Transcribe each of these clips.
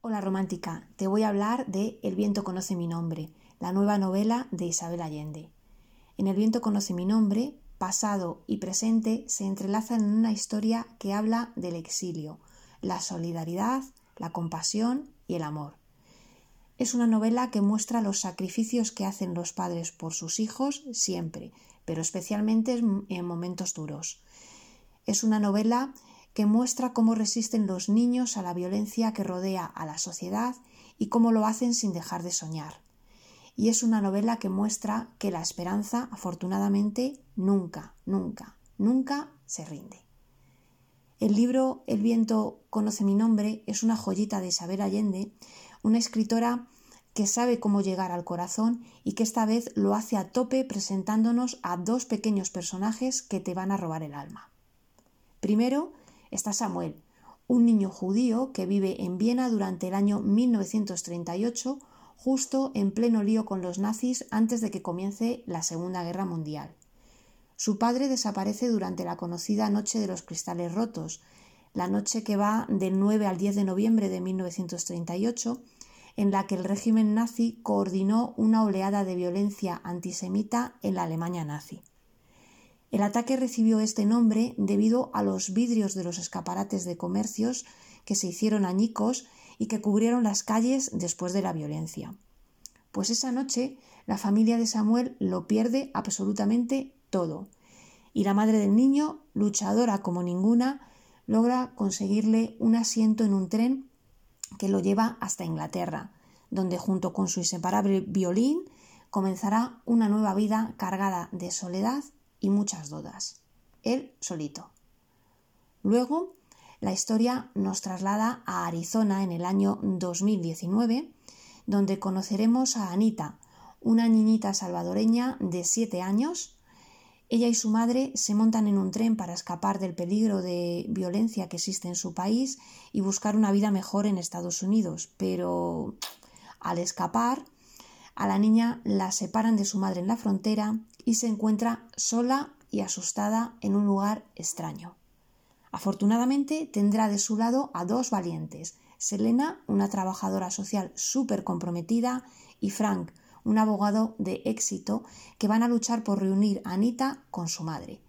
Hola romántica, te voy a hablar de El viento conoce mi nombre, la nueva novela de Isabel Allende. En El viento conoce mi nombre, pasado y presente se entrelazan en una historia que habla del exilio, la solidaridad, la compasión y el amor. Es una novela que muestra los sacrificios que hacen los padres por sus hijos siempre, pero especialmente en momentos duros. Es una novela que muestra cómo resisten los niños a la violencia que rodea a la sociedad y cómo lo hacen sin dejar de soñar. Y es una novela que muestra que la esperanza, afortunadamente, nunca, nunca, nunca se rinde. El libro El viento conoce mi nombre es una joyita de Isabel Allende, una escritora que sabe cómo llegar al corazón y que esta vez lo hace a tope presentándonos a dos pequeños personajes que te van a robar el alma. Primero, está Samuel, un niño judío que vive en Viena durante el año 1938, justo en pleno lío con los nazis antes de que comience la Segunda Guerra Mundial. Su padre desaparece durante la conocida Noche de los Cristales Rotos, la noche que va del 9 al 10 de noviembre de 1938, en la que el régimen nazi coordinó una oleada de violencia antisemita en la Alemania nazi. El ataque recibió este nombre debido a los vidrios de los escaparates de comercios que se hicieron añicos y que cubrieron las calles después de la violencia. Pues esa noche la familia de Samuel lo pierde absolutamente todo y la madre del niño, luchadora como ninguna, logra conseguirle un asiento en un tren que lo lleva hasta Inglaterra, donde junto con su inseparable violín comenzará una nueva vida cargada de soledad y muchas dudas. Él solito. Luego, la historia nos traslada a Arizona en el año 2019, donde conoceremos a Anita, una niñita salvadoreña de 7 años. Ella y su madre se montan en un tren para escapar del peligro de violencia que existe en su país y buscar una vida mejor en Estados Unidos, pero al escapar, a la niña la separan de su madre en la frontera y se encuentra sola y asustada en un lugar extraño. Afortunadamente tendrá de su lado a dos valientes, Selena, una trabajadora social súper comprometida, y Frank, un abogado de éxito, que van a luchar por reunir a Anita con su madre.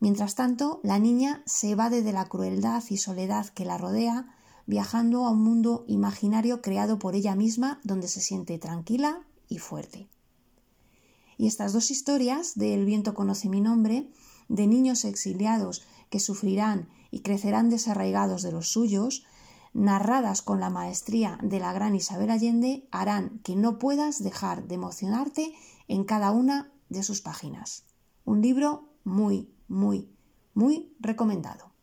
Mientras tanto, la niña se evade de la crueldad y soledad que la rodea viajando a un mundo imaginario creado por ella misma donde se siente tranquila y fuerte. Y estas dos historias de El viento conoce mi nombre, de niños exiliados que sufrirán y crecerán desarraigados de los suyos, narradas con la maestría de la gran Isabel Allende, harán que no puedas dejar de emocionarte en cada una de sus páginas. Un libro muy, muy, muy recomendado.